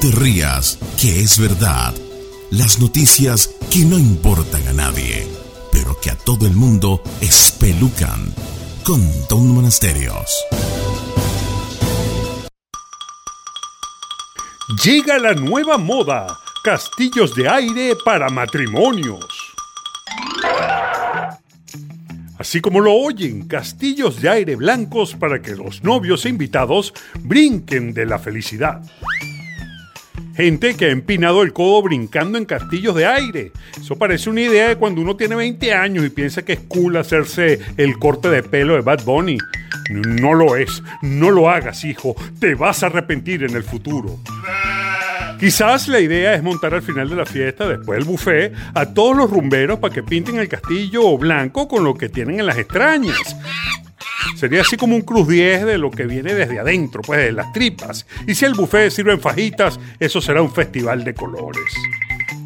te rías, que es verdad. Las noticias que no importan a nadie, pero que a todo el mundo espelucan. Con Don Monasterios. Llega la nueva moda, castillos de aire para matrimonios. Así como lo oyen, castillos de aire blancos para que los novios e invitados brinquen de la felicidad. Gente que ha empinado el codo brincando en castillos de aire. Eso parece una idea de cuando uno tiene 20 años y piensa que es cool hacerse el corte de pelo de Bad Bunny. No lo es. No lo hagas, hijo. Te vas a arrepentir en el futuro. Quizás la idea es montar al final de la fiesta, después del buffet, a todos los rumberos para que pinten el castillo blanco con lo que tienen en las extrañas. Sería así como un cruz 10 de lo que viene desde adentro, pues de las tripas. Y si el buffet sirve en fajitas, eso será un festival de colores.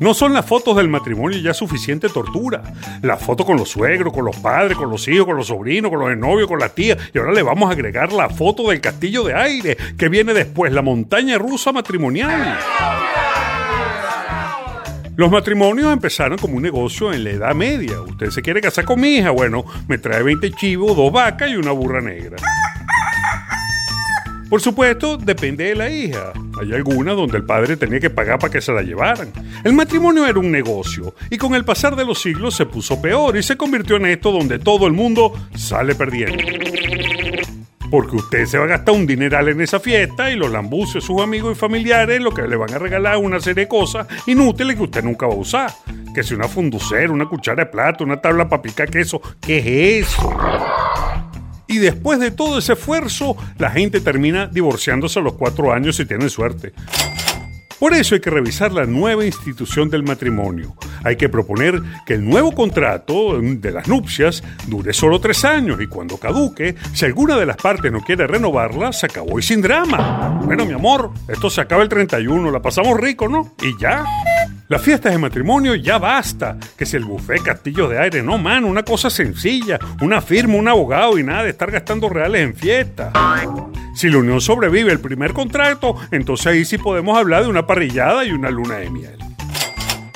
No son las fotos del matrimonio ya suficiente tortura. La foto con los suegros, con los padres, con los hijos, con los sobrinos, con los novios, con las tías. Y ahora le vamos a agregar la foto del castillo de aire, que viene después, la montaña rusa matrimonial. Los matrimonios empezaron como un negocio en la Edad Media. Usted se quiere casar con mi hija, bueno, me trae 20 chivos, dos vacas y una burra negra. Por supuesto, depende de la hija. Hay algunas donde el padre tenía que pagar para que se la llevaran. El matrimonio era un negocio y con el pasar de los siglos se puso peor y se convirtió en esto donde todo el mundo sale perdiendo. Porque usted se va a gastar un dineral en esa fiesta y los lambucios, sus amigos y familiares, lo que le van a regalar una serie de cosas inútiles que usted nunca va a usar. Que si una funducera, una cuchara de plata, una tabla para picar queso, ¿qué es eso? Y después de todo ese esfuerzo, la gente termina divorciándose a los cuatro años si tienen suerte. Por eso hay que revisar la nueva institución del matrimonio. Hay que proponer que el nuevo contrato de las nupcias dure solo tres años y cuando caduque, si alguna de las partes no quiere renovarla, se acabó y sin drama. Bueno, mi amor, esto se acaba el 31, la pasamos rico, ¿no? Y ya. Las fiestas de matrimonio ya basta. Que si el buffet castillo de aire, no, mano, una cosa sencilla. Una firma, un abogado y nada de estar gastando reales en fiestas. Si la unión sobrevive el primer contrato, entonces ahí sí podemos hablar de una parrillada y una luna de miel.